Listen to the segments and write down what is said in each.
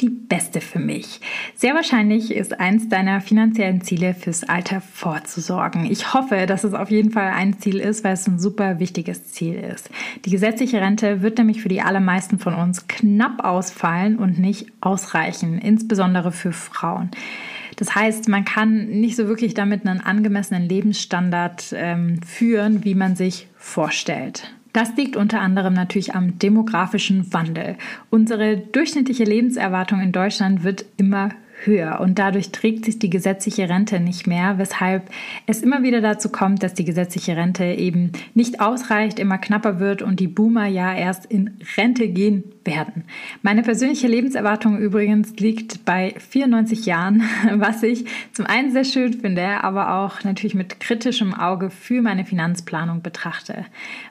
die beste für mich. Sehr wahrscheinlich ist eins deiner finanziellen Ziele fürs Alter vorzusorgen. Ich hoffe, dass es auf jeden Fall ein Ziel ist, weil es ein super wichtiges Ziel ist. Die gesetzliche Rente wird nämlich für die allermeisten von uns knapp ausfallen und nicht ausreichen, insbesondere für Frauen. Das heißt, man kann nicht so wirklich damit einen angemessenen Lebensstandard ähm, führen, wie man sich vorstellt. Das liegt unter anderem natürlich am demografischen Wandel. Unsere durchschnittliche Lebenserwartung in Deutschland wird immer höher und dadurch trägt sich die gesetzliche Rente nicht mehr, weshalb es immer wieder dazu kommt, dass die gesetzliche Rente eben nicht ausreicht, immer knapper wird und die Boomer ja erst in Rente gehen werden. Meine persönliche Lebenserwartung übrigens liegt bei 94 Jahren, was ich zum einen sehr schön finde, aber auch natürlich mit kritischem Auge für meine Finanzplanung betrachte.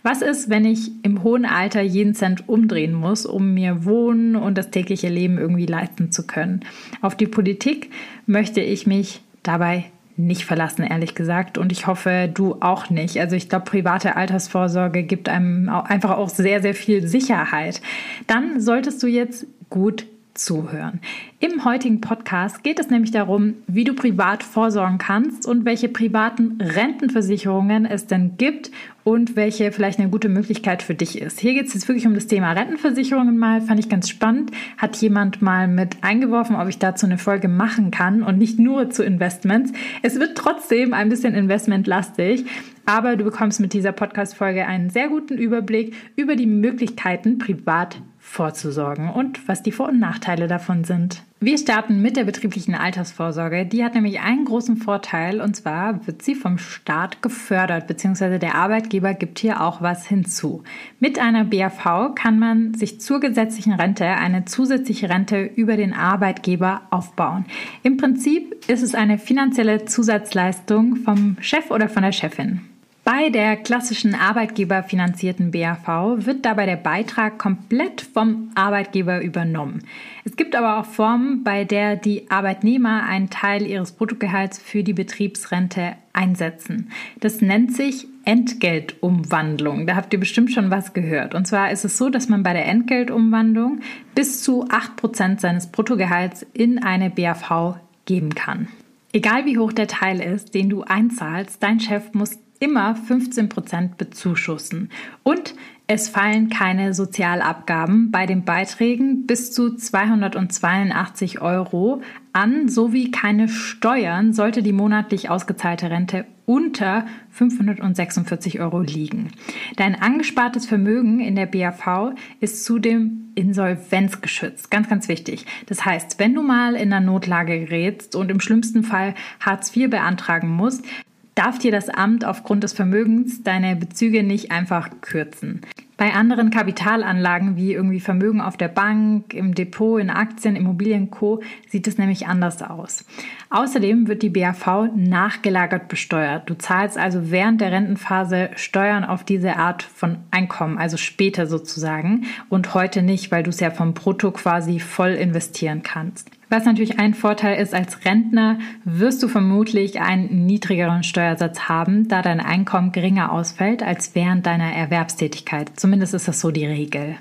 Was ist, wenn ich im hohen Alter jeden Cent umdrehen muss, um mir Wohnen und das tägliche Leben irgendwie leisten zu können? Auf die Politik möchte ich mich dabei nicht verlassen, ehrlich gesagt. Und ich hoffe, du auch nicht. Also ich glaube, private Altersvorsorge gibt einem einfach auch sehr, sehr viel Sicherheit. Dann solltest du jetzt gut zuhören. Im heutigen Podcast geht es nämlich darum, wie du privat vorsorgen kannst und welche privaten Rentenversicherungen es denn gibt und welche vielleicht eine gute Möglichkeit für dich ist. Hier geht es jetzt wirklich um das Thema Rentenversicherungen mal, fand ich ganz spannend. Hat jemand mal mit eingeworfen, ob ich dazu eine Folge machen kann und nicht nur zu Investments. Es wird trotzdem ein bisschen investmentlastig, aber du bekommst mit dieser Podcast-Folge einen sehr guten Überblick über die Möglichkeiten, privat vorzusorgen und was die Vor- und Nachteile davon sind. Wir starten mit der betrieblichen Altersvorsorge. Die hat nämlich einen großen Vorteil und zwar wird sie vom Staat gefördert, beziehungsweise der Arbeitgeber gibt hier auch was hinzu. Mit einer BAV kann man sich zur gesetzlichen Rente eine zusätzliche Rente über den Arbeitgeber aufbauen. Im Prinzip ist es eine finanzielle Zusatzleistung vom Chef oder von der Chefin. Bei der klassischen arbeitgeberfinanzierten BAV wird dabei der Beitrag komplett vom Arbeitgeber übernommen. Es gibt aber auch Formen, bei der die Arbeitnehmer einen Teil ihres Bruttogehalts für die Betriebsrente einsetzen. Das nennt sich Entgeltumwandlung. Da habt ihr bestimmt schon was gehört. Und zwar ist es so, dass man bei der Entgeltumwandlung bis zu 8% seines Bruttogehalts in eine BAV geben kann. Egal wie hoch der Teil ist, den du einzahlst, dein Chef muss immer 15 Prozent bezuschussen. Und es fallen keine Sozialabgaben bei den Beiträgen bis zu 282 Euro an, sowie keine Steuern, sollte die monatlich ausgezahlte Rente unter 546 Euro liegen. Dein angespartes Vermögen in der BAV ist zudem insolvenzgeschützt. Ganz, ganz wichtig. Das heißt, wenn du mal in einer Notlage gerätst und im schlimmsten Fall Hartz IV beantragen musst, darf dir das Amt aufgrund des Vermögens deine Bezüge nicht einfach kürzen. Bei anderen Kapitalanlagen wie irgendwie Vermögen auf der Bank, im Depot, in Aktien, Immobilien Co. sieht es nämlich anders aus. Außerdem wird die BAV nachgelagert besteuert. Du zahlst also während der Rentenphase Steuern auf diese Art von Einkommen, also später sozusagen und heute nicht, weil du es ja vom Brutto quasi voll investieren kannst. Was natürlich ein Vorteil ist, als Rentner wirst du vermutlich einen niedrigeren Steuersatz haben, da dein Einkommen geringer ausfällt als während deiner Erwerbstätigkeit. Zumindest ist das so die Regel.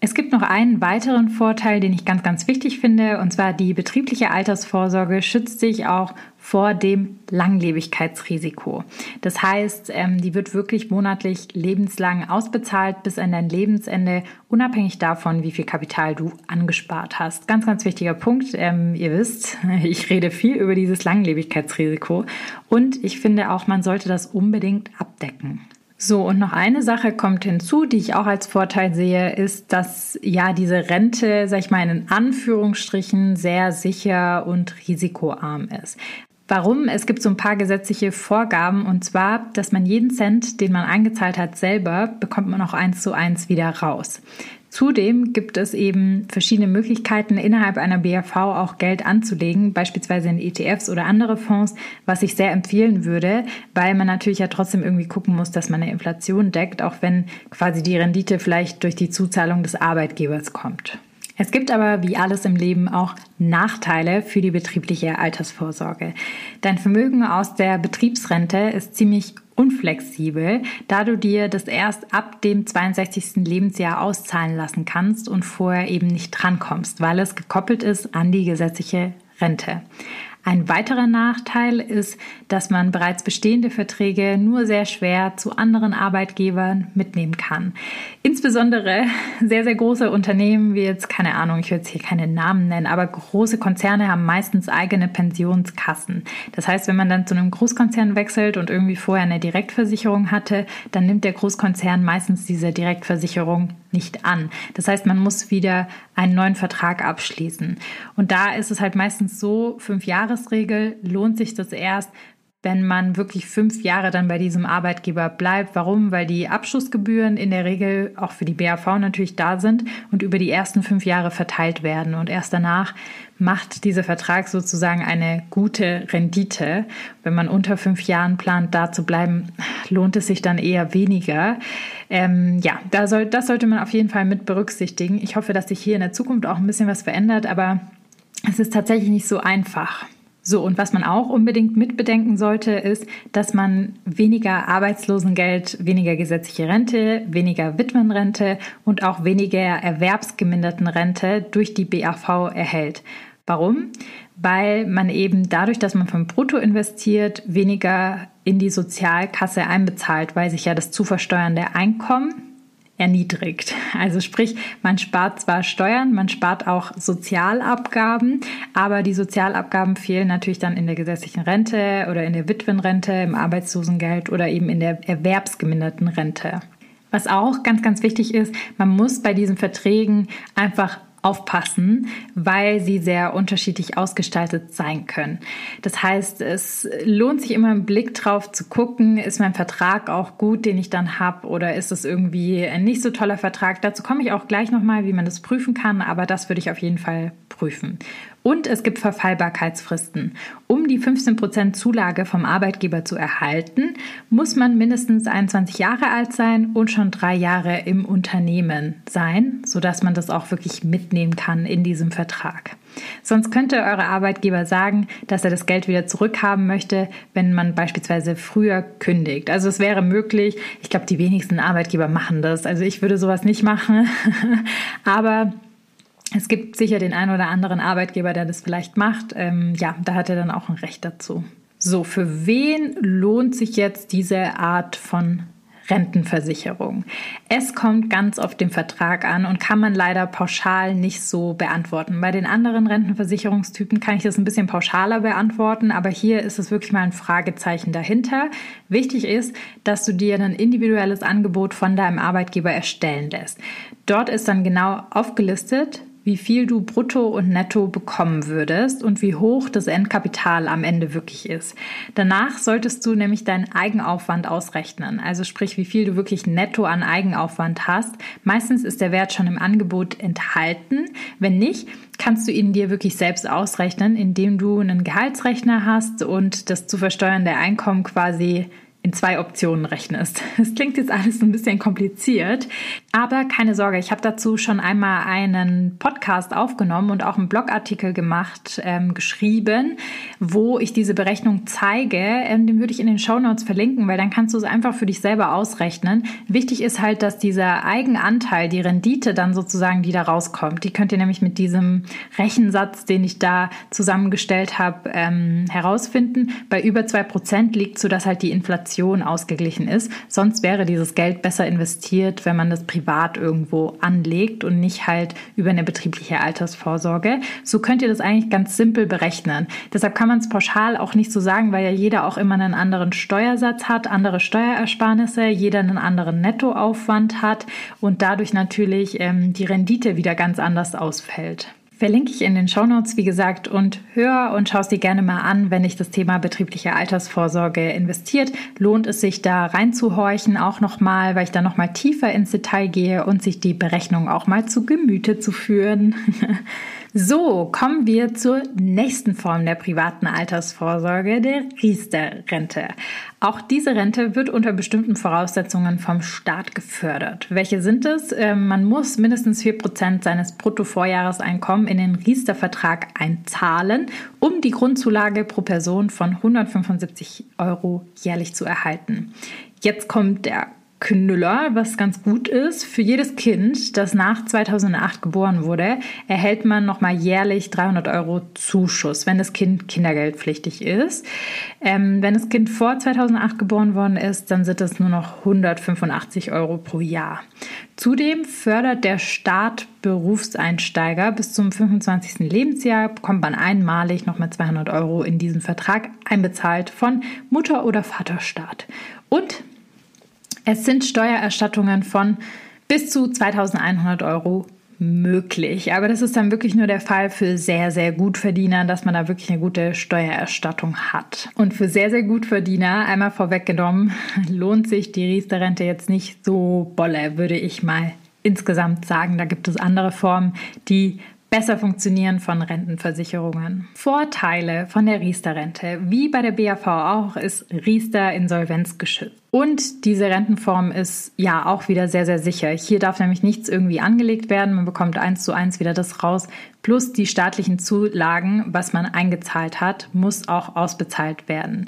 Es gibt noch einen weiteren Vorteil, den ich ganz, ganz wichtig finde, und zwar die betriebliche Altersvorsorge schützt sich auch vor dem Langlebigkeitsrisiko. Das heißt, ähm, die wird wirklich monatlich lebenslang ausbezahlt bis an dein Lebensende, unabhängig davon, wie viel Kapital du angespart hast. Ganz, ganz wichtiger Punkt. Ähm, ihr wisst, ich rede viel über dieses Langlebigkeitsrisiko und ich finde auch, man sollte das unbedingt abdecken. So, und noch eine Sache kommt hinzu, die ich auch als Vorteil sehe, ist, dass ja diese Rente, sag ich mal, in Anführungsstrichen sehr sicher und risikoarm ist. Warum? Es gibt so ein paar gesetzliche Vorgaben und zwar, dass man jeden Cent, den man eingezahlt hat, selber bekommt man auch eins zu eins wieder raus. Zudem gibt es eben verschiedene Möglichkeiten, innerhalb einer BAV auch Geld anzulegen, beispielsweise in ETFs oder andere Fonds, was ich sehr empfehlen würde, weil man natürlich ja trotzdem irgendwie gucken muss, dass man eine Inflation deckt, auch wenn quasi die Rendite vielleicht durch die Zuzahlung des Arbeitgebers kommt. Es gibt aber wie alles im Leben auch Nachteile für die betriebliche Altersvorsorge. Dein Vermögen aus der Betriebsrente ist ziemlich unflexibel, da du dir das erst ab dem 62. Lebensjahr auszahlen lassen kannst und vorher eben nicht drankommst, weil es gekoppelt ist an die gesetzliche Rente. Ein weiterer Nachteil ist, dass man bereits bestehende Verträge nur sehr schwer zu anderen Arbeitgebern mitnehmen kann. Insbesondere sehr, sehr große Unternehmen wie jetzt, keine Ahnung, ich will jetzt hier keine Namen nennen, aber große Konzerne haben meistens eigene Pensionskassen. Das heißt, wenn man dann zu einem Großkonzern wechselt und irgendwie vorher eine Direktversicherung hatte, dann nimmt der Großkonzern meistens diese Direktversicherung nicht an. Das heißt, man muss wieder einen neuen Vertrag abschließen. Und da ist es halt meistens so, fünf Jahresregel lohnt sich das erst, wenn man wirklich fünf Jahre dann bei diesem Arbeitgeber bleibt. Warum? Weil die Abschlussgebühren in der Regel auch für die BAV natürlich da sind und über die ersten fünf Jahre verteilt werden. Und erst danach macht dieser Vertrag sozusagen eine gute Rendite. Wenn man unter fünf Jahren plant, da zu bleiben, lohnt es sich dann eher weniger. Ähm, ja, da soll, das sollte man auf jeden Fall mit berücksichtigen. Ich hoffe, dass sich hier in der Zukunft auch ein bisschen was verändert, aber es ist tatsächlich nicht so einfach. So, und was man auch unbedingt mitbedenken sollte, ist, dass man weniger Arbeitslosengeld, weniger gesetzliche Rente, weniger Witwenrente und auch weniger erwerbsgeminderten Rente durch die BAV erhält. Warum? Weil man eben dadurch, dass man vom Brutto investiert, weniger in die Sozialkasse einbezahlt, weil sich ja das zu versteuernde Einkommen erniedrigt. Also sprich, man spart zwar Steuern, man spart auch Sozialabgaben, aber die Sozialabgaben fehlen natürlich dann in der gesetzlichen Rente oder in der Witwenrente, im Arbeitslosengeld oder eben in der erwerbsgeminderten Rente. Was auch ganz, ganz wichtig ist, man muss bei diesen Verträgen einfach aufpassen, weil sie sehr unterschiedlich ausgestaltet sein können. Das heißt, es lohnt sich immer einen Blick drauf zu gucken, ist mein Vertrag auch gut, den ich dann habe, oder ist es irgendwie ein nicht so toller Vertrag? Dazu komme ich auch gleich nochmal, wie man das prüfen kann, aber das würde ich auf jeden Fall prüfen. Und es gibt Verfallbarkeitsfristen. Um die 15% Zulage vom Arbeitgeber zu erhalten, muss man mindestens 21 Jahre alt sein und schon drei Jahre im Unternehmen sein, sodass man das auch wirklich mitnehmen kann in diesem Vertrag. Sonst könnte eure Arbeitgeber sagen, dass er das Geld wieder zurückhaben möchte, wenn man beispielsweise früher kündigt. Also es wäre möglich. Ich glaube, die wenigsten Arbeitgeber machen das. Also ich würde sowas nicht machen. Aber es gibt sicher den einen oder anderen Arbeitgeber, der das vielleicht macht. Ähm, ja, da hat er dann auch ein Recht dazu. So, für wen lohnt sich jetzt diese Art von Rentenversicherung? Es kommt ganz auf den Vertrag an und kann man leider pauschal nicht so beantworten. Bei den anderen Rentenversicherungstypen kann ich das ein bisschen pauschaler beantworten, aber hier ist es wirklich mal ein Fragezeichen dahinter. Wichtig ist, dass du dir ein individuelles Angebot von deinem Arbeitgeber erstellen lässt. Dort ist dann genau aufgelistet, wie viel du brutto und netto bekommen würdest und wie hoch das Endkapital am Ende wirklich ist. Danach solltest du nämlich deinen Eigenaufwand ausrechnen, also sprich, wie viel du wirklich netto an Eigenaufwand hast. Meistens ist der Wert schon im Angebot enthalten. Wenn nicht, kannst du ihn dir wirklich selbst ausrechnen, indem du einen Gehaltsrechner hast und das zu versteuernde Einkommen quasi in zwei Optionen rechnest. Es klingt jetzt alles ein bisschen kompliziert, aber keine Sorge, ich habe dazu schon einmal einen Podcast aufgenommen und auch einen Blogartikel gemacht, ähm, geschrieben, wo ich diese Berechnung zeige. Ähm, den würde ich in den Show Notes verlinken, weil dann kannst du es einfach für dich selber ausrechnen. Wichtig ist halt, dass dieser Eigenanteil, die Rendite dann sozusagen, die da rauskommt, die könnt ihr nämlich mit diesem Rechensatz, den ich da zusammengestellt habe, ähm, herausfinden. Bei über zwei Prozent liegt so, dass halt die Inflation Inflation ausgeglichen ist. Sonst wäre dieses Geld besser investiert, wenn man das privat irgendwo anlegt und nicht halt über eine betriebliche Altersvorsorge. So könnt ihr das eigentlich ganz simpel berechnen. Deshalb kann man es pauschal auch nicht so sagen, weil ja jeder auch immer einen anderen Steuersatz hat, andere Steuerersparnisse, jeder einen anderen Nettoaufwand hat und dadurch natürlich ähm, die Rendite wieder ganz anders ausfällt. Verlinke ich in den Shownotes, wie gesagt, und hör und schau es dir gerne mal an, wenn dich das Thema betriebliche Altersvorsorge investiert. Lohnt es sich da reinzuhorchen, auch nochmal, weil ich da nochmal tiefer ins Detail gehe und sich die Berechnung auch mal zu Gemüte zu führen. So, kommen wir zur nächsten Form der privaten Altersvorsorge, der Riester-Rente. Auch diese Rente wird unter bestimmten Voraussetzungen vom Staat gefördert. Welche sind es? Ähm, man muss mindestens 4% seines Bruttovorjahreseinkommens in den Riester-Vertrag einzahlen, um die Grundzulage pro Person von 175 Euro jährlich zu erhalten. Jetzt kommt der Knüller, was ganz gut ist. Für jedes Kind, das nach 2008 geboren wurde, erhält man nochmal jährlich 300 Euro Zuschuss, wenn das Kind kindergeldpflichtig ist. Ähm, wenn das Kind vor 2008 geboren worden ist, dann sind es nur noch 185 Euro pro Jahr. Zudem fördert der Staat Berufseinsteiger. Bis zum 25. Lebensjahr bekommt man einmalig nochmal 200 Euro in diesen Vertrag einbezahlt von Mutter- oder Vaterstaat. Und es sind Steuererstattungen von bis zu 2100 Euro möglich. Aber das ist dann wirklich nur der Fall für sehr, sehr Gutverdiener, dass man da wirklich eine gute Steuererstattung hat. Und für sehr, sehr Gutverdiener, einmal vorweggenommen, lohnt sich die Riester-Rente jetzt nicht so bolle, würde ich mal insgesamt sagen. Da gibt es andere Formen, die besser funktionieren von Rentenversicherungen. Vorteile von der Riester-Rente. Wie bei der BAV auch ist Riester insolvenzgeschützt. Und diese Rentenform ist ja auch wieder sehr, sehr sicher. Hier darf nämlich nichts irgendwie angelegt werden. Man bekommt eins zu eins wieder das raus. Plus die staatlichen Zulagen, was man eingezahlt hat, muss auch ausbezahlt werden.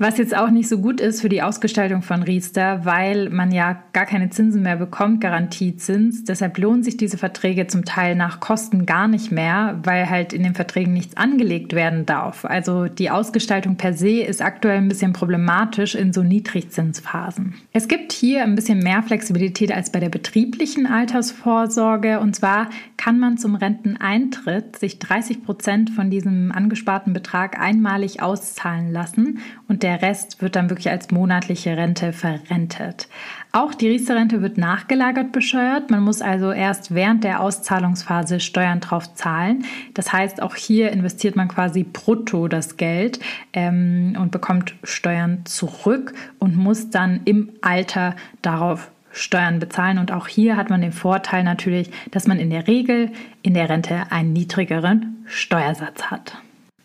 Was jetzt auch nicht so gut ist für die Ausgestaltung von Riester, weil man ja gar keine Zinsen mehr bekommt, Garantiezins. Deshalb lohnen sich diese Verträge zum Teil nach Kosten gar nicht mehr, weil halt in den Verträgen nichts angelegt werden darf. Also die Ausgestaltung per se ist aktuell ein bisschen problematisch in so Niedrigzinsphasen. Es gibt hier ein bisschen mehr Flexibilität als bei der betrieblichen Altersvorsorge. Und zwar kann man zum Renteneintritt sich 30 Prozent von diesem angesparten Betrag einmalig auszahlen lassen und der Rest wird dann wirklich als monatliche Rente verrentet. Auch die Riester-Rente wird nachgelagert besteuert. Man muss also erst während der Auszahlungsphase Steuern drauf zahlen. Das heißt, auch hier investiert man quasi brutto das Geld ähm, und bekommt Steuern zurück und muss dann im Alter darauf Steuern bezahlen. Und auch hier hat man den Vorteil natürlich, dass man in der Regel in der Rente einen niedrigeren Steuersatz hat.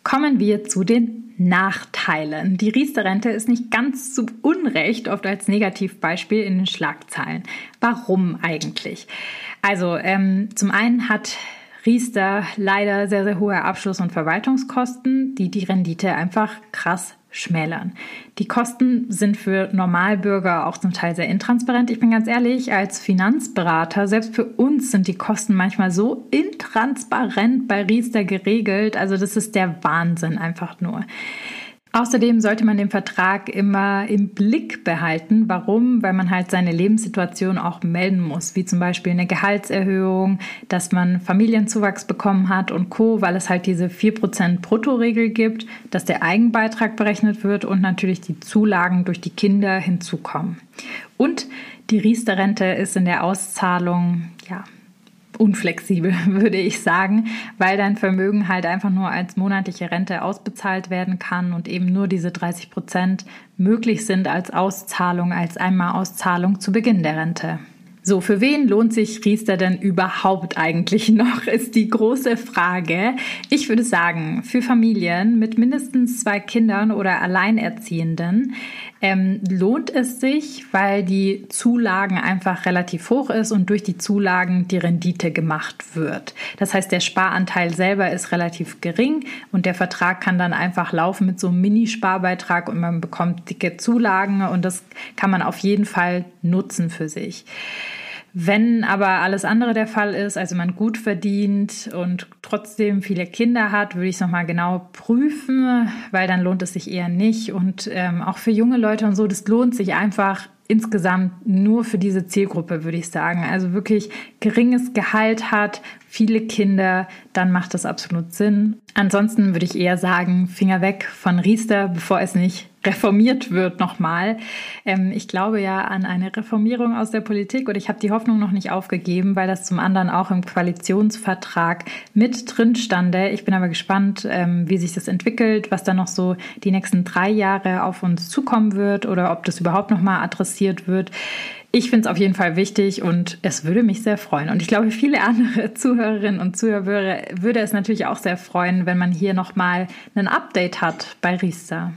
Kommen wir zu den Nachteilen. Die Riester-Rente ist nicht ganz zu Unrecht oft als Negativbeispiel in den Schlagzeilen. Warum eigentlich? Also ähm, zum einen hat Riester leider sehr, sehr hohe Abschluss- und Verwaltungskosten, die die Rendite einfach krass schmälern. Die Kosten sind für Normalbürger auch zum Teil sehr intransparent. Ich bin ganz ehrlich, als Finanzberater, selbst für uns sind die Kosten manchmal so intransparent bei Riester geregelt. Also das ist der Wahnsinn einfach nur. Außerdem sollte man den Vertrag immer im Blick behalten. Warum? Weil man halt seine Lebenssituation auch melden muss, wie zum Beispiel eine Gehaltserhöhung, dass man Familienzuwachs bekommen hat und Co., weil es halt diese 4% Bruttoregel gibt, dass der Eigenbeitrag berechnet wird und natürlich die Zulagen durch die Kinder hinzukommen. Und die Riester-Rente ist in der Auszahlung ja, unflexibel, würde ich sagen, weil dein Vermögen halt einfach nur als monatliche Rente ausbezahlt werden kann und eben nur diese 30 Prozent möglich sind als Auszahlung, als Einmalauszahlung zu Beginn der Rente. So, für wen lohnt sich Riester denn überhaupt eigentlich noch, ist die große Frage. Ich würde sagen, für Familien mit mindestens zwei Kindern oder Alleinerziehenden ähm, lohnt es sich, weil die Zulagen einfach relativ hoch ist und durch die Zulagen die Rendite gemacht wird. Das heißt, der Sparanteil selber ist relativ gering und der Vertrag kann dann einfach laufen mit so einem Mini-Sparbeitrag und man bekommt dicke Zulagen und das kann man auf jeden Fall nutzen für sich. Wenn aber alles andere der Fall ist, also man gut verdient und trotzdem viele Kinder hat, würde ich es nochmal genau prüfen, weil dann lohnt es sich eher nicht. Und ähm, auch für junge Leute und so, das lohnt sich einfach insgesamt nur für diese Zielgruppe, würde ich sagen. Also wirklich geringes Gehalt hat, viele Kinder, dann macht das absolut Sinn. Ansonsten würde ich eher sagen, Finger weg von Riester, bevor es nicht reformiert wird nochmal. Ähm, ich glaube ja an eine Reformierung aus der Politik und ich habe die Hoffnung noch nicht aufgegeben, weil das zum anderen auch im Koalitionsvertrag mit drin stande. Ich bin aber gespannt, ähm, wie sich das entwickelt, was da noch so die nächsten drei Jahre auf uns zukommen wird oder ob das überhaupt nochmal adressiert wird. Ich finde es auf jeden Fall wichtig und es würde mich sehr freuen. Und ich glaube, viele andere Zuhörerinnen und Zuhörer würde es natürlich auch sehr freuen, wenn man hier nochmal ein Update hat bei Riester.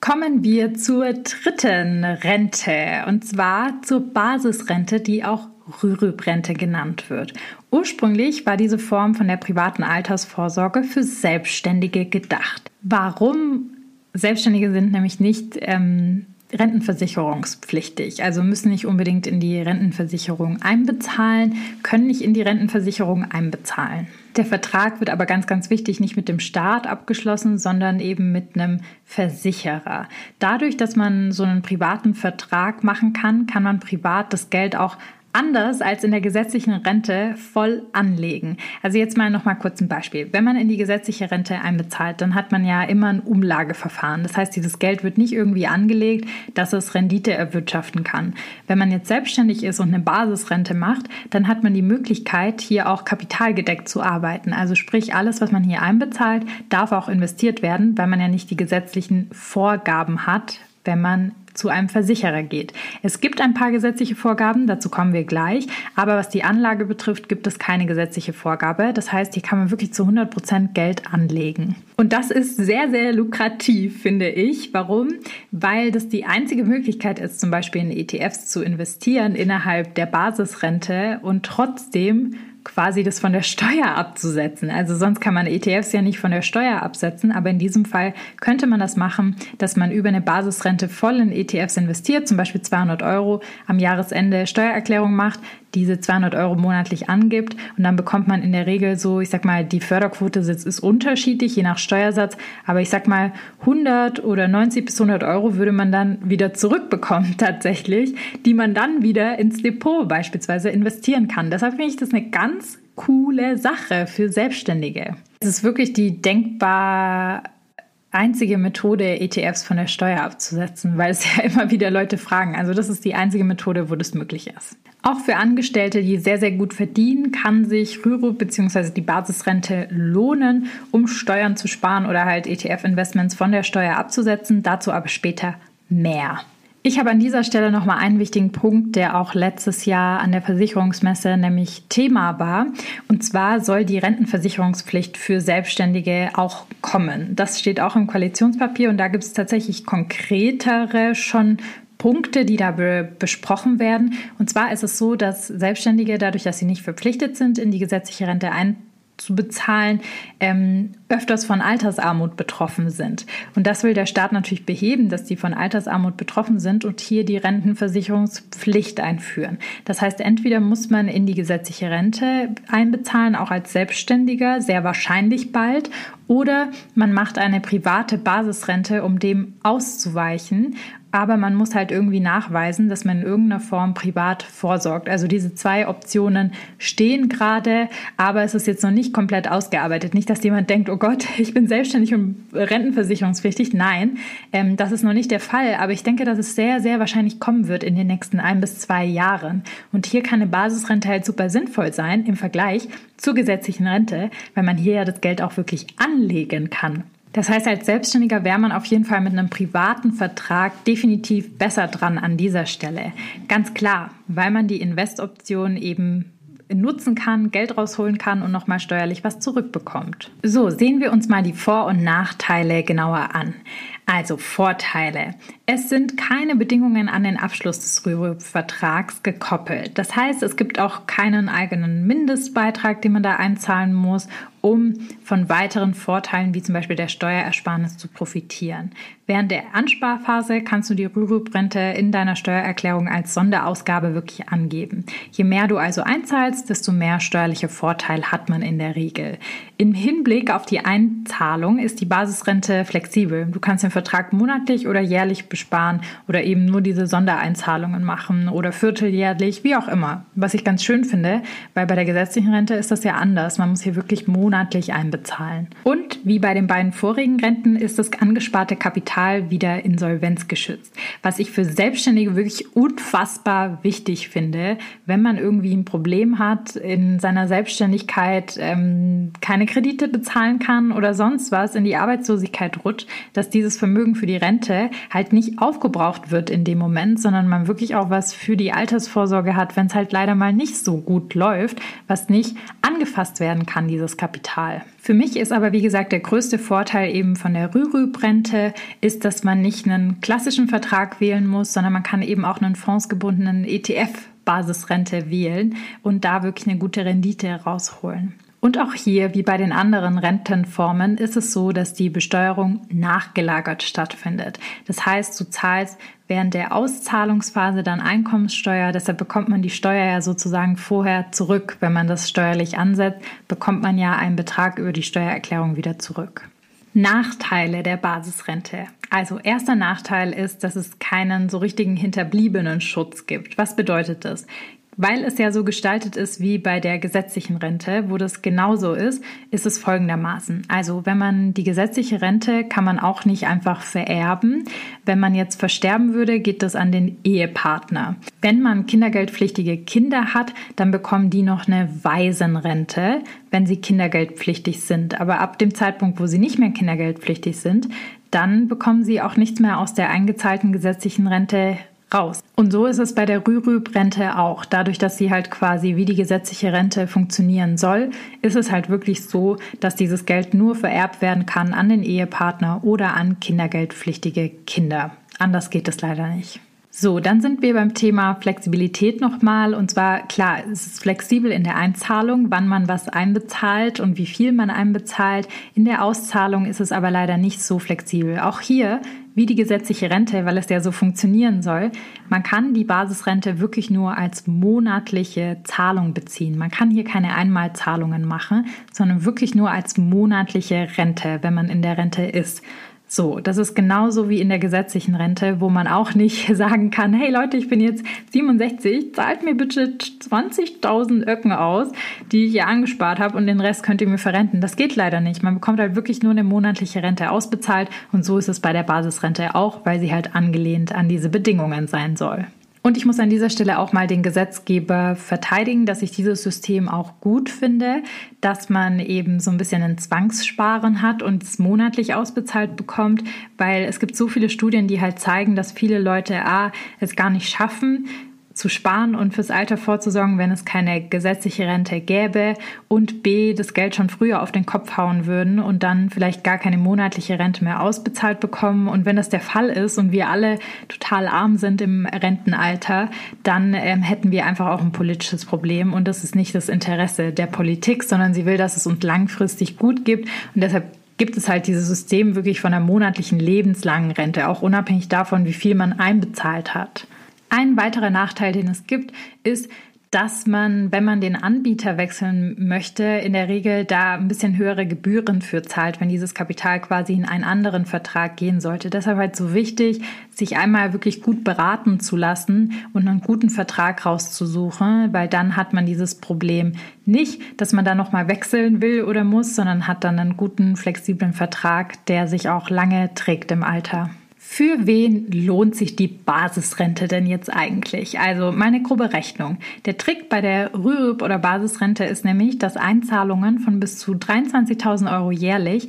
Kommen wir zur dritten Rente und zwar zur Basisrente, die auch Rürup-Rente genannt wird. Ursprünglich war diese Form von der privaten Altersvorsorge für Selbstständige gedacht. Warum? Selbstständige sind nämlich nicht ähm, rentenversicherungspflichtig, also müssen nicht unbedingt in die Rentenversicherung einbezahlen, können nicht in die Rentenversicherung einbezahlen. Der Vertrag wird aber ganz, ganz wichtig nicht mit dem Staat abgeschlossen, sondern eben mit einem Versicherer. Dadurch, dass man so einen privaten Vertrag machen kann, kann man privat das Geld auch anders als in der gesetzlichen Rente voll anlegen. Also jetzt mal noch mal kurz ein Beispiel. Wenn man in die gesetzliche Rente einbezahlt, dann hat man ja immer ein Umlageverfahren. Das heißt, dieses Geld wird nicht irgendwie angelegt, dass es Rendite erwirtschaften kann. Wenn man jetzt selbstständig ist und eine Basisrente macht, dann hat man die Möglichkeit, hier auch kapitalgedeckt zu arbeiten. Also sprich, alles, was man hier einbezahlt, darf auch investiert werden, weil man ja nicht die gesetzlichen Vorgaben hat, wenn man zu einem Versicherer geht. Es gibt ein paar gesetzliche Vorgaben, dazu kommen wir gleich, aber was die Anlage betrifft, gibt es keine gesetzliche Vorgabe. Das heißt, hier kann man wirklich zu 100 Prozent Geld anlegen. Und das ist sehr, sehr lukrativ, finde ich. Warum? Weil das die einzige Möglichkeit ist, zum Beispiel in ETFs zu investieren innerhalb der Basisrente und trotzdem quasi das von der Steuer abzusetzen. Also sonst kann man ETFs ja nicht von der Steuer absetzen, aber in diesem Fall könnte man das machen, dass man über eine Basisrente voll in ETFs investiert, zum Beispiel 200 Euro am Jahresende Steuererklärung macht, diese 200 Euro monatlich angibt und dann bekommt man in der Regel so, ich sag mal, die Förderquote ist unterschiedlich, je nach Steuersatz, aber ich sag mal 100 oder 90 bis 100 Euro würde man dann wieder zurückbekommen tatsächlich, die man dann wieder ins Depot beispielsweise investieren kann. Deshalb finde ich das eine ganz coole Sache für Selbstständige. Es ist wirklich die denkbar einzige Methode, ETFs von der Steuer abzusetzen, weil es ja immer wieder Leute fragen. Also das ist die einzige Methode, wo das möglich ist. Auch für Angestellte, die sehr, sehr gut verdienen, kann sich Rüro bzw. die Basisrente lohnen, um Steuern zu sparen oder halt ETF-Investments von der Steuer abzusetzen. Dazu aber später mehr. Ich habe an dieser Stelle nochmal einen wichtigen Punkt, der auch letztes Jahr an der Versicherungsmesse nämlich Thema war. Und zwar soll die Rentenversicherungspflicht für Selbstständige auch kommen. Das steht auch im Koalitionspapier und da gibt es tatsächlich konkretere schon Punkte, die da be besprochen werden. Und zwar ist es so, dass Selbstständige dadurch, dass sie nicht verpflichtet sind, in die gesetzliche Rente ein zu bezahlen, ähm, öfters von Altersarmut betroffen sind. Und das will der Staat natürlich beheben, dass die von Altersarmut betroffen sind und hier die Rentenversicherungspflicht einführen. Das heißt, entweder muss man in die gesetzliche Rente einbezahlen, auch als Selbstständiger, sehr wahrscheinlich bald, oder man macht eine private Basisrente, um dem auszuweichen aber man muss halt irgendwie nachweisen, dass man in irgendeiner Form privat vorsorgt. Also diese zwei Optionen stehen gerade, aber es ist jetzt noch nicht komplett ausgearbeitet. Nicht, dass jemand denkt, oh Gott, ich bin selbstständig und rentenversicherungspflichtig. Nein, ähm, das ist noch nicht der Fall. Aber ich denke, dass es sehr, sehr wahrscheinlich kommen wird in den nächsten ein bis zwei Jahren. Und hier kann eine Basisrente halt super sinnvoll sein im Vergleich zur gesetzlichen Rente, weil man hier ja das Geld auch wirklich anlegen kann. Das heißt, als Selbstständiger wäre man auf jeden Fall mit einem privaten Vertrag definitiv besser dran an dieser Stelle. Ganz klar, weil man die Investoption eben nutzen kann, Geld rausholen kann und nochmal steuerlich was zurückbekommt. So, sehen wir uns mal die Vor- und Nachteile genauer an. Also Vorteile. Es sind keine Bedingungen an den Abschluss des Rürup-Vertrags gekoppelt. Das heißt, es gibt auch keinen eigenen Mindestbeitrag, den man da einzahlen muss, um von weiteren Vorteilen wie zum Beispiel der Steuerersparnis zu profitieren. Während der Ansparphase kannst du die Rürup-Rente in deiner Steuererklärung als Sonderausgabe wirklich angeben. Je mehr du also einzahlst, desto mehr steuerliche Vorteil hat man in der Regel. Im Hinblick auf die Einzahlung ist die Basisrente flexibel. Du kannst im Vertrag monatlich oder jährlich besparen oder eben nur diese Sondereinzahlungen machen oder vierteljährlich, wie auch immer. Was ich ganz schön finde, weil bei der gesetzlichen Rente ist das ja anders. Man muss hier wirklich monatlich einbezahlen. Und wie bei den beiden vorigen Renten ist das angesparte Kapital wieder insolvenzgeschützt. Was ich für Selbstständige wirklich unfassbar wichtig finde, wenn man irgendwie ein Problem hat in seiner Selbstständigkeit, ähm, keine Kredite bezahlen kann oder sonst was, in die Arbeitslosigkeit rutscht, dass dieses Vermögen für die Rente halt nicht aufgebraucht wird in dem Moment, sondern man wirklich auch was für die Altersvorsorge hat, wenn es halt leider mal nicht so gut läuft, was nicht angefasst werden kann, dieses Kapital. Für mich ist aber, wie gesagt, der größte Vorteil eben von der Rürup-Rente ist, dass man nicht einen klassischen Vertrag wählen muss, sondern man kann eben auch einen fondsgebundenen ETF Basisrente wählen und da wirklich eine gute Rendite rausholen. Und auch hier, wie bei den anderen Rentenformen, ist es so, dass die Besteuerung nachgelagert stattfindet. Das heißt, du zahlst während der Auszahlungsphase dann Einkommenssteuer. Deshalb bekommt man die Steuer ja sozusagen vorher zurück. Wenn man das steuerlich ansetzt, bekommt man ja einen Betrag über die Steuererklärung wieder zurück. Nachteile der Basisrente. Also erster Nachteil ist, dass es keinen so richtigen hinterbliebenen Schutz gibt. Was bedeutet das? Weil es ja so gestaltet ist wie bei der gesetzlichen Rente, wo das genauso ist, ist es folgendermaßen. Also wenn man die gesetzliche Rente kann man auch nicht einfach vererben. Wenn man jetzt versterben würde, geht das an den Ehepartner. Wenn man kindergeldpflichtige Kinder hat, dann bekommen die noch eine Waisenrente, wenn sie kindergeldpflichtig sind. Aber ab dem Zeitpunkt, wo sie nicht mehr kindergeldpflichtig sind, dann bekommen sie auch nichts mehr aus der eingezahlten gesetzlichen Rente raus. Und so ist es bei der Rührüb-Rente auch. Dadurch, dass sie halt quasi wie die gesetzliche Rente funktionieren soll, ist es halt wirklich so, dass dieses Geld nur vererbt werden kann an den Ehepartner oder an kindergeldpflichtige Kinder. Anders geht es leider nicht. So, dann sind wir beim Thema Flexibilität nochmal. Und zwar, klar, es ist flexibel in der Einzahlung, wann man was einbezahlt und wie viel man einbezahlt. In der Auszahlung ist es aber leider nicht so flexibel. Auch hier, wie die gesetzliche Rente, weil es ja so funktionieren soll, man kann die Basisrente wirklich nur als monatliche Zahlung beziehen. Man kann hier keine Einmalzahlungen machen, sondern wirklich nur als monatliche Rente, wenn man in der Rente ist. So, das ist genauso wie in der gesetzlichen Rente, wo man auch nicht sagen kann, hey Leute, ich bin jetzt 67, zahlt mir bitte 20.000 Öcken aus, die ich hier angespart habe und den Rest könnt ihr mir verrenten. Das geht leider nicht. Man bekommt halt wirklich nur eine monatliche Rente ausbezahlt und so ist es bei der Basisrente auch, weil sie halt angelehnt an diese Bedingungen sein soll. Und ich muss an dieser Stelle auch mal den Gesetzgeber verteidigen, dass ich dieses System auch gut finde, dass man eben so ein bisschen ein Zwangssparen hat und es monatlich ausbezahlt bekommt, weil es gibt so viele Studien, die halt zeigen, dass viele Leute A, es gar nicht schaffen, zu sparen und fürs Alter vorzusorgen, wenn es keine gesetzliche Rente gäbe und B, das Geld schon früher auf den Kopf hauen würden und dann vielleicht gar keine monatliche Rente mehr ausbezahlt bekommen. Und wenn das der Fall ist und wir alle total arm sind im Rentenalter, dann ähm, hätten wir einfach auch ein politisches Problem und das ist nicht das Interesse der Politik, sondern sie will, dass es uns langfristig gut gibt und deshalb gibt es halt dieses System wirklich von einer monatlichen lebenslangen Rente, auch unabhängig davon, wie viel man einbezahlt hat. Ein weiterer Nachteil, den es gibt, ist, dass man, wenn man den Anbieter wechseln möchte, in der Regel da ein bisschen höhere Gebühren für zahlt, wenn dieses Kapital quasi in einen anderen Vertrag gehen sollte. Deshalb halt so wichtig, sich einmal wirklich gut beraten zu lassen und einen guten Vertrag rauszusuchen, weil dann hat man dieses Problem nicht, dass man da nochmal wechseln will oder muss, sondern hat dann einen guten, flexiblen Vertrag, der sich auch lange trägt im Alter. Für wen lohnt sich die Basisrente denn jetzt eigentlich? Also meine grobe Rechnung. Der Trick bei der Rürup oder Basisrente ist nämlich, dass Einzahlungen von bis zu 23.000 Euro jährlich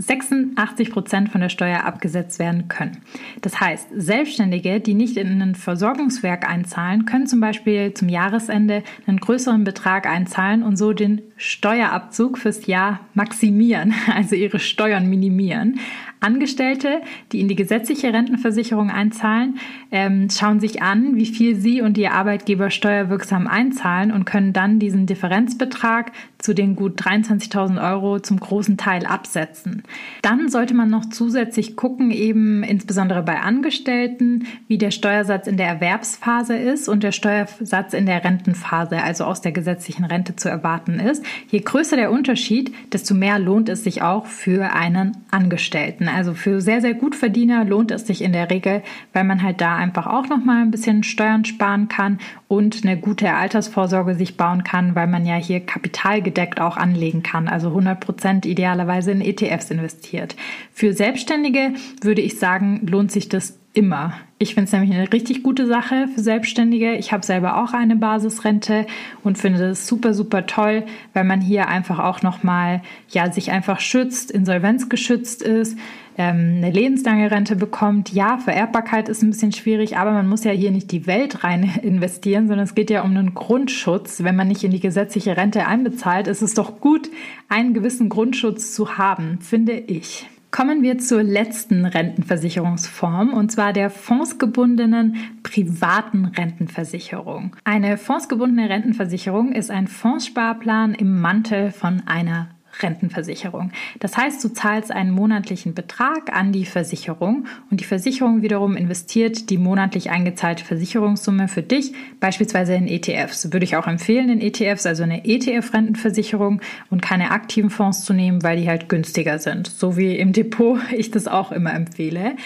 86 Prozent von der Steuer abgesetzt werden können. Das heißt, Selbstständige, die nicht in ein Versorgungswerk einzahlen, können zum Beispiel zum Jahresende einen größeren Betrag einzahlen und so den Steuerabzug fürs Jahr maximieren, also ihre Steuern minimieren. Angestellte, die in die gesetzliche Rentenversicherung einzahlen, ähm, schauen sich an, wie viel sie und ihr Arbeitgeber steuerwirksam einzahlen und können dann diesen Differenzbetrag zu den gut 23.000 Euro zum großen Teil absetzen. Dann sollte man noch zusätzlich gucken, eben insbesondere bei Angestellten, wie der Steuersatz in der Erwerbsphase ist und der Steuersatz in der Rentenphase, also aus der gesetzlichen Rente zu erwarten ist. Je größer der Unterschied, desto mehr lohnt es sich auch für einen Angestellten. Also für sehr, sehr gut Verdiener lohnt es sich in der Regel, weil man halt da einfach auch noch mal ein bisschen Steuern sparen kann und eine gute Altersvorsorge sich bauen kann, weil man ja hier kapitalgedeckt auch anlegen kann, also 100 Prozent idealerweise in ETFs investiert. Für Selbstständige würde ich sagen, lohnt sich das immer. Ich finde es nämlich eine richtig gute Sache für Selbstständige. Ich habe selber auch eine Basisrente und finde das super, super toll, weil man hier einfach auch nochmal, ja, sich einfach schützt, insolvenzgeschützt ist, ähm, eine lebenslange Rente bekommt. Ja, Vererbbarkeit ist ein bisschen schwierig, aber man muss ja hier nicht die Welt rein investieren, sondern es geht ja um einen Grundschutz. Wenn man nicht in die gesetzliche Rente einbezahlt, ist es doch gut, einen gewissen Grundschutz zu haben, finde ich. Kommen wir zur letzten Rentenversicherungsform und zwar der fondsgebundenen privaten Rentenversicherung. Eine fondsgebundene Rentenversicherung ist ein Fondssparplan im Mantel von einer Rentenversicherung. Das heißt, du zahlst einen monatlichen Betrag an die Versicherung und die Versicherung wiederum investiert die monatlich eingezahlte Versicherungssumme für dich, beispielsweise in ETFs. Würde ich auch empfehlen, in ETFs, also eine ETF-Rentenversicherung und keine aktiven Fonds zu nehmen, weil die halt günstiger sind. So wie im Depot ich das auch immer empfehle.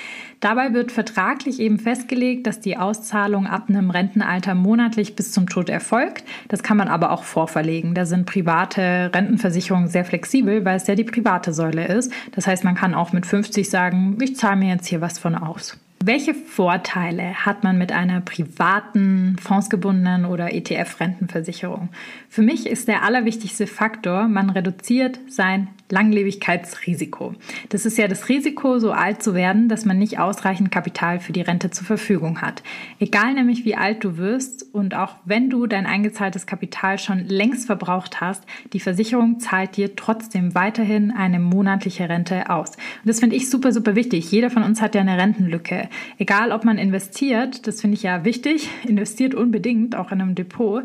Dabei wird vertraglich eben festgelegt, dass die Auszahlung ab einem Rentenalter monatlich bis zum Tod erfolgt. Das kann man aber auch vorverlegen. Da sind private Rentenversicherungen sehr flexibel, weil es ja die private Säule ist. Das heißt, man kann auch mit 50 sagen, ich zahle mir jetzt hier was von aus. Welche Vorteile hat man mit einer privaten, fondsgebundenen oder ETF-Rentenversicherung? Für mich ist der allerwichtigste Faktor, man reduziert sein Langlebigkeitsrisiko. Das ist ja das Risiko, so alt zu werden, dass man nicht ausreichend Kapital für die Rente zur Verfügung hat. Egal nämlich, wie alt du wirst und auch wenn du dein eingezahltes Kapital schon längst verbraucht hast, die Versicherung zahlt dir trotzdem weiterhin eine monatliche Rente aus. Und das finde ich super, super wichtig. Jeder von uns hat ja eine Rentenlücke. Egal, ob man investiert, das finde ich ja wichtig, investiert unbedingt, auch in einem Depot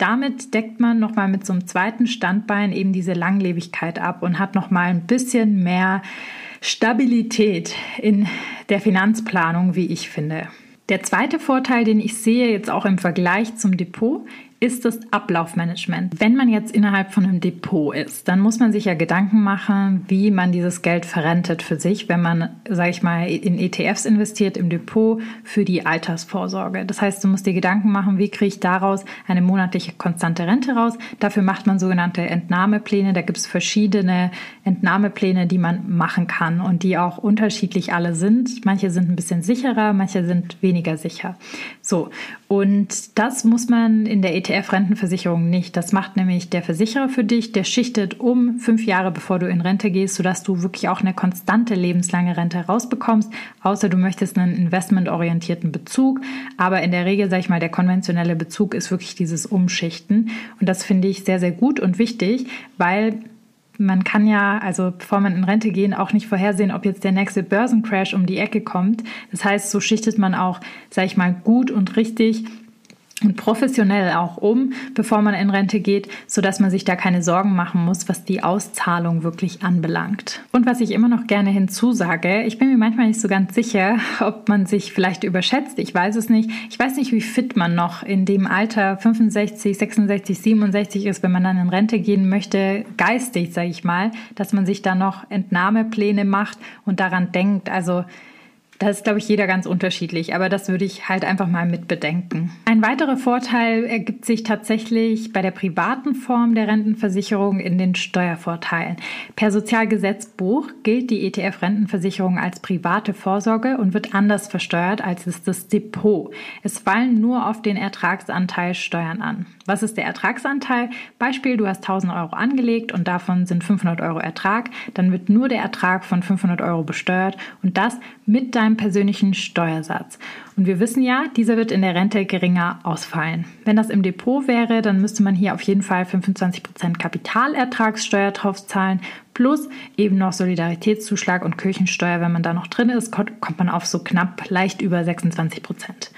damit deckt man nochmal mit so einem zweiten Standbein eben diese Langlebigkeit ab und hat nochmal ein bisschen mehr Stabilität in der Finanzplanung, wie ich finde. Der zweite Vorteil, den ich sehe jetzt auch im Vergleich zum Depot, ist das Ablaufmanagement. Wenn man jetzt innerhalb von einem Depot ist, dann muss man sich ja Gedanken machen, wie man dieses Geld verrentet für sich, wenn man, sage ich mal, in ETFs investiert im Depot für die Altersvorsorge. Das heißt, du musst dir Gedanken machen, wie kriege ich daraus eine monatliche konstante Rente raus. Dafür macht man sogenannte Entnahmepläne. Da gibt es verschiedene Entnahmepläne, die man machen kann und die auch unterschiedlich alle sind. Manche sind ein bisschen sicherer, manche sind weniger sicher. So, und das muss man in der ETF-Rentenversicherung nicht. Das macht nämlich der Versicherer für dich. Der schichtet um fünf Jahre, bevor du in Rente gehst, sodass du wirklich auch eine konstante lebenslange Rente rausbekommst. Außer du möchtest einen investmentorientierten Bezug. Aber in der Regel, sage ich mal, der konventionelle Bezug ist wirklich dieses Umschichten. Und das finde ich sehr, sehr gut und wichtig, weil man kann ja, also bevor man in Rente gehen, auch nicht vorhersehen, ob jetzt der nächste Börsencrash um die Ecke kommt. Das heißt, so schichtet man auch, sage ich mal, gut und richtig und professionell auch um, bevor man in Rente geht, so dass man sich da keine Sorgen machen muss, was die Auszahlung wirklich anbelangt. Und was ich immer noch gerne hinzusage, ich bin mir manchmal nicht so ganz sicher, ob man sich vielleicht überschätzt, ich weiß es nicht. Ich weiß nicht, wie fit man noch in dem Alter 65, 66, 67 ist, wenn man dann in Rente gehen möchte, geistig, sage ich mal, dass man sich da noch Entnahmepläne macht und daran denkt, also da ist, glaube ich, jeder ganz unterschiedlich, aber das würde ich halt einfach mal mit bedenken. Ein weiterer Vorteil ergibt sich tatsächlich bei der privaten Form der Rentenversicherung in den Steuervorteilen. Per Sozialgesetzbuch gilt die ETF-Rentenversicherung als private Vorsorge und wird anders versteuert als ist das Depot. Es fallen nur auf den Ertragsanteil Steuern an. Was ist der Ertragsanteil? Beispiel, du hast 1000 Euro angelegt und davon sind 500 Euro Ertrag. Dann wird nur der Ertrag von 500 Euro besteuert und das mit deinem persönlichen Steuersatz. Und wir wissen ja, dieser wird in der Rente geringer ausfallen. Wenn das im Depot wäre, dann müsste man hier auf jeden Fall 25% Kapitalertragssteuer drauf zahlen, plus eben noch Solidaritätszuschlag und Kirchensteuer. Wenn man da noch drin ist, kommt man auf so knapp leicht über 26%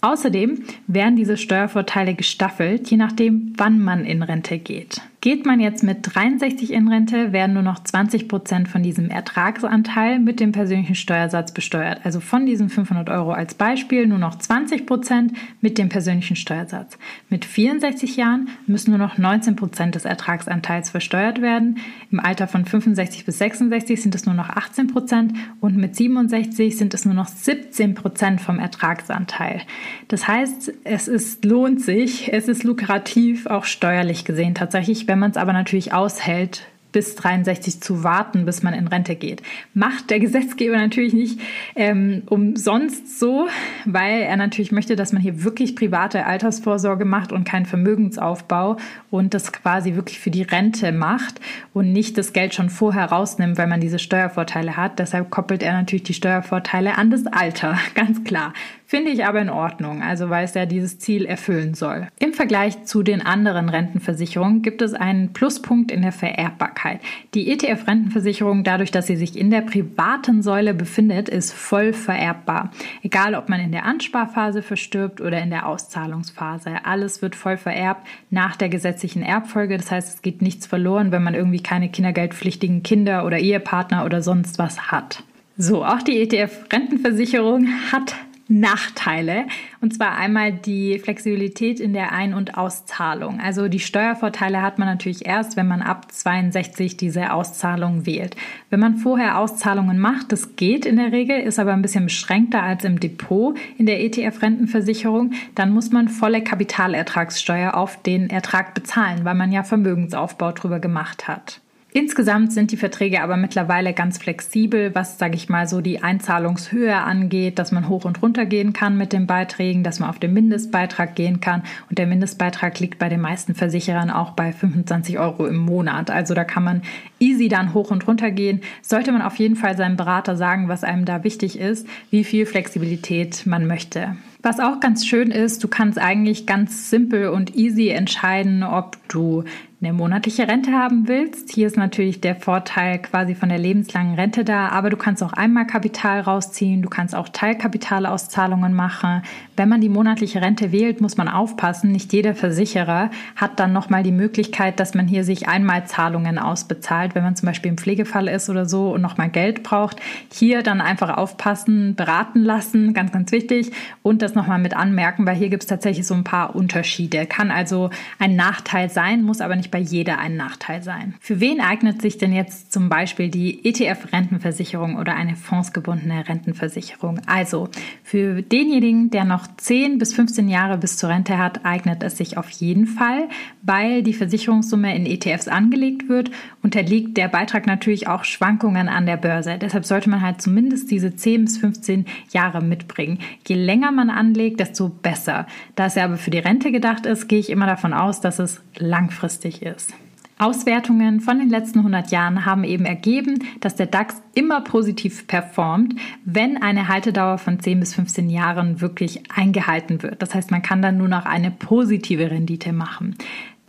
Außerdem werden diese Steuervorteile gestaffelt, je nachdem, wann man in Rente geht. Geht man jetzt mit 63 in Rente, werden nur noch 20 Prozent von diesem Ertragsanteil mit dem persönlichen Steuersatz besteuert. Also von diesen 500 Euro als Beispiel nur noch 20 Prozent mit dem persönlichen Steuersatz. Mit 64 Jahren müssen nur noch 19 Prozent des Ertragsanteils versteuert werden. Im Alter von 65 bis 66 sind es nur noch 18 Prozent und mit 67 sind es nur noch 17 Prozent vom Ertragsanteil. Das heißt, es ist, lohnt sich, es ist lukrativ, auch steuerlich gesehen tatsächlich, wenn wenn man es aber natürlich aushält, bis 63 zu warten, bis man in Rente geht. Macht der Gesetzgeber natürlich nicht ähm, umsonst so, weil er natürlich möchte, dass man hier wirklich private Altersvorsorge macht und keinen Vermögensaufbau und das quasi wirklich für die Rente macht und nicht das Geld schon vorher rausnimmt, weil man diese Steuervorteile hat. Deshalb koppelt er natürlich die Steuervorteile an das Alter, ganz klar. Finde ich aber in Ordnung, also weil es ja dieses Ziel erfüllen soll. Im Vergleich zu den anderen Rentenversicherungen gibt es einen Pluspunkt in der Vererbbarkeit. Die ETF-Rentenversicherung, dadurch, dass sie sich in der privaten Säule befindet, ist voll vererbbar. Egal, ob man in der Ansparphase verstirbt oder in der Auszahlungsphase. Alles wird voll vererbt nach der gesetzlichen Erbfolge. Das heißt, es geht nichts verloren, wenn man irgendwie keine kindergeldpflichtigen Kinder oder Ehepartner oder sonst was hat. So, auch die ETF-Rentenversicherung hat Nachteile. Und zwar einmal die Flexibilität in der Ein- und Auszahlung. Also die Steuervorteile hat man natürlich erst, wenn man ab 62 diese Auszahlung wählt. Wenn man vorher Auszahlungen macht, das geht in der Regel, ist aber ein bisschen beschränkter als im Depot in der ETF-Rentenversicherung, dann muss man volle Kapitalertragssteuer auf den Ertrag bezahlen, weil man ja Vermögensaufbau drüber gemacht hat. Insgesamt sind die Verträge aber mittlerweile ganz flexibel, was, sage ich mal, so die Einzahlungshöhe angeht, dass man hoch und runter gehen kann mit den Beiträgen, dass man auf den Mindestbeitrag gehen kann. Und der Mindestbeitrag liegt bei den meisten Versicherern auch bei 25 Euro im Monat. Also da kann man easy dann hoch und runter gehen. Sollte man auf jeden Fall seinem Berater sagen, was einem da wichtig ist, wie viel Flexibilität man möchte. Was auch ganz schön ist, du kannst eigentlich ganz simpel und easy entscheiden, ob du eine monatliche Rente haben willst. Hier ist natürlich der Vorteil quasi von der lebenslangen Rente da, aber du kannst auch einmal Kapital rausziehen, du kannst auch Teilkapitalauszahlungen machen. Wenn man die monatliche Rente wählt, muss man aufpassen, nicht jeder Versicherer hat dann nochmal die Möglichkeit, dass man hier sich einmal Zahlungen ausbezahlt, wenn man zum Beispiel im Pflegefall ist oder so und nochmal Geld braucht. Hier dann einfach aufpassen, beraten lassen, ganz, ganz wichtig und das nochmal mit anmerken, weil hier gibt es tatsächlich so ein paar Unterschiede. Kann also ein Nachteil sein, muss aber nicht bei jeder ein Nachteil sein. Für wen eignet sich denn jetzt zum Beispiel die ETF-Rentenversicherung oder eine fondsgebundene Rentenversicherung? Also für denjenigen, der noch 10 bis 15 Jahre bis zur Rente hat, eignet es sich auf jeden Fall, weil die Versicherungssumme in ETFs angelegt wird, unterliegt der Beitrag natürlich auch Schwankungen an der Börse. Deshalb sollte man halt zumindest diese 10 bis 15 Jahre mitbringen. Je länger man anlegt, desto besser. Da es ja aber für die Rente gedacht ist, gehe ich immer davon aus, dass es langfristig ist. Auswertungen von den letzten 100 Jahren haben eben ergeben, dass der DAX immer positiv performt, wenn eine Haltedauer von 10 bis 15 Jahren wirklich eingehalten wird. Das heißt, man kann dann nur noch eine positive Rendite machen.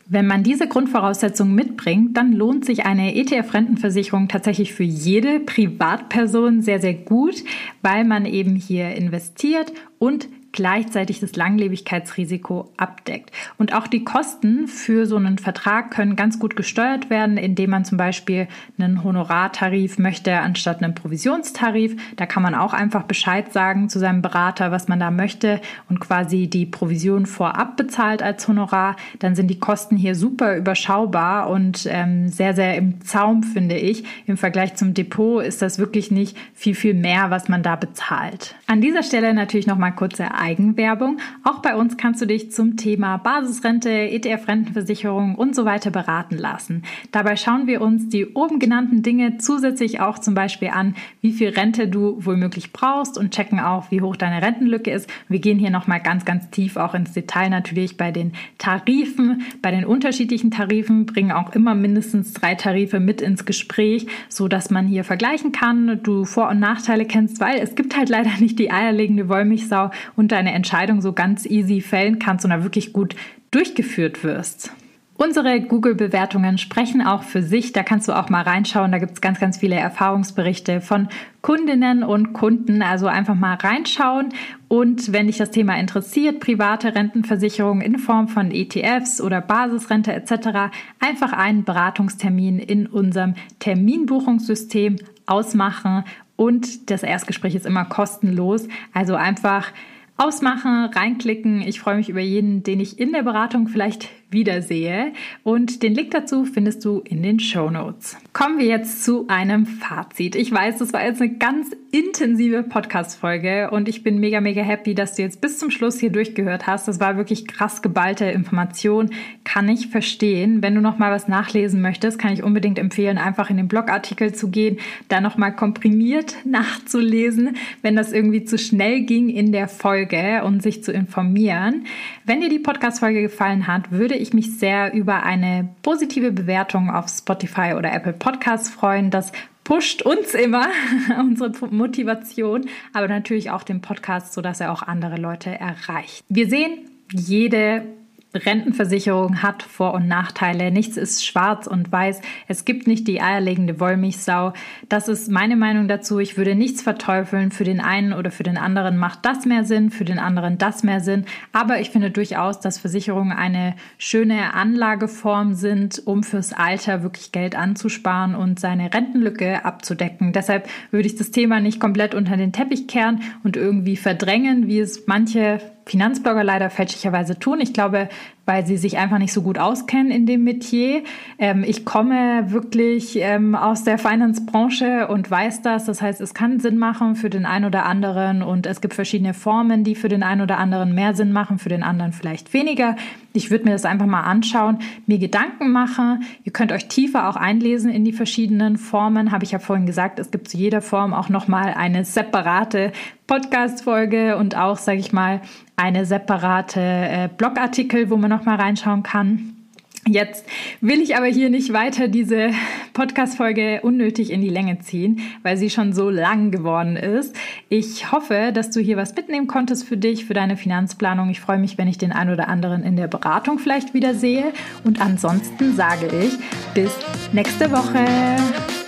Wenn man diese Grundvoraussetzungen mitbringt, dann lohnt sich eine ETF-Rentenversicherung tatsächlich für jede Privatperson sehr, sehr gut, weil man eben hier investiert und gleichzeitig das Langlebigkeitsrisiko abdeckt. Und auch die Kosten für so einen Vertrag können ganz gut gesteuert werden, indem man zum Beispiel einen Honorartarif möchte anstatt einen Provisionstarif. Da kann man auch einfach Bescheid sagen zu seinem Berater, was man da möchte und quasi die Provision vorab bezahlt als Honorar. Dann sind die Kosten hier super überschaubar und ähm, sehr, sehr im Zaum, finde ich. Im Vergleich zum Depot ist das wirklich nicht viel, viel mehr, was man da bezahlt. An dieser Stelle natürlich nochmal kurze Eigenwerbung. Auch bei uns kannst du dich zum Thema Basisrente, ETF-Rentenversicherung und so weiter beraten lassen. Dabei schauen wir uns die oben genannten Dinge zusätzlich auch zum Beispiel an, wie viel Rente du womöglich brauchst und checken auch, wie hoch deine Rentenlücke ist. Wir gehen hier nochmal ganz, ganz tief auch ins Detail natürlich bei den Tarifen, bei den unterschiedlichen Tarifen, bringen auch immer mindestens drei Tarife mit ins Gespräch, so dass man hier vergleichen kann, du Vor- und Nachteile kennst, weil es gibt halt leider nicht die eierlegende Wollmilchsau und deine Entscheidung so ganz easy fällen kannst und da wirklich gut durchgeführt wirst. Unsere Google-Bewertungen sprechen auch für sich. Da kannst du auch mal reinschauen. Da gibt es ganz, ganz viele Erfahrungsberichte von Kundinnen und Kunden. Also einfach mal reinschauen. Und wenn dich das Thema interessiert, private Rentenversicherung in Form von ETFs oder Basisrente etc., einfach einen Beratungstermin in unserem Terminbuchungssystem ausmachen. Und das Erstgespräch ist immer kostenlos. Also einfach ausmachen, reinklicken. Ich freue mich über jeden, den ich in der Beratung vielleicht wiedersehe. Und den Link dazu findest du in den Show Notes. Kommen wir jetzt zu einem Fazit. Ich weiß, das war jetzt eine ganz intensive Podcast-Folge und ich bin mega, mega happy, dass du jetzt bis zum Schluss hier durchgehört hast. Das war wirklich krass geballte Information. Kann ich verstehen. Wenn du noch mal was nachlesen möchtest, kann ich unbedingt empfehlen, einfach in den Blogartikel zu gehen, da noch mal komprimiert nachzulesen, wenn das irgendwie zu schnell ging in der Folge und sich zu informieren. Wenn dir die Podcast-Folge gefallen hat, würde ich mich sehr über eine positive Bewertung auf Spotify oder Apple Podcasts freuen. Das pusht uns immer unsere Motivation, aber natürlich auch den Podcast, sodass er auch andere Leute erreicht. Wir sehen jede Rentenversicherung hat Vor- und Nachteile. Nichts ist schwarz und weiß. Es gibt nicht die eierlegende Wollmilchsau. Das ist meine Meinung dazu. Ich würde nichts verteufeln. Für den einen oder für den anderen macht das mehr Sinn, für den anderen das mehr Sinn. Aber ich finde durchaus, dass Versicherungen eine schöne Anlageform sind, um fürs Alter wirklich Geld anzusparen und seine Rentenlücke abzudecken. Deshalb würde ich das Thema nicht komplett unter den Teppich kehren und irgendwie verdrängen, wie es manche Finanzblogger leider fälschlicherweise tun. Ich glaube, weil sie sich einfach nicht so gut auskennen in dem Metier. Ähm, ich komme wirklich ähm, aus der Finance-Branche und weiß das. Das heißt, es kann Sinn machen für den einen oder anderen und es gibt verschiedene Formen, die für den einen oder anderen mehr Sinn machen, für den anderen vielleicht weniger. Ich würde mir das einfach mal anschauen, mir Gedanken machen. Ihr könnt euch tiefer auch einlesen in die verschiedenen Formen. Habe ich ja vorhin gesagt, es gibt zu jeder Form auch nochmal eine separate Podcast-Folge und auch, sage ich mal, eine separate äh, Blogartikel, wo man noch mal reinschauen kann. Jetzt will ich aber hier nicht weiter diese Podcast-Folge unnötig in die Länge ziehen, weil sie schon so lang geworden ist. Ich hoffe, dass du hier was mitnehmen konntest für dich, für deine Finanzplanung. Ich freue mich, wenn ich den einen oder anderen in der Beratung vielleicht wieder sehe. Und ansonsten sage ich bis nächste Woche.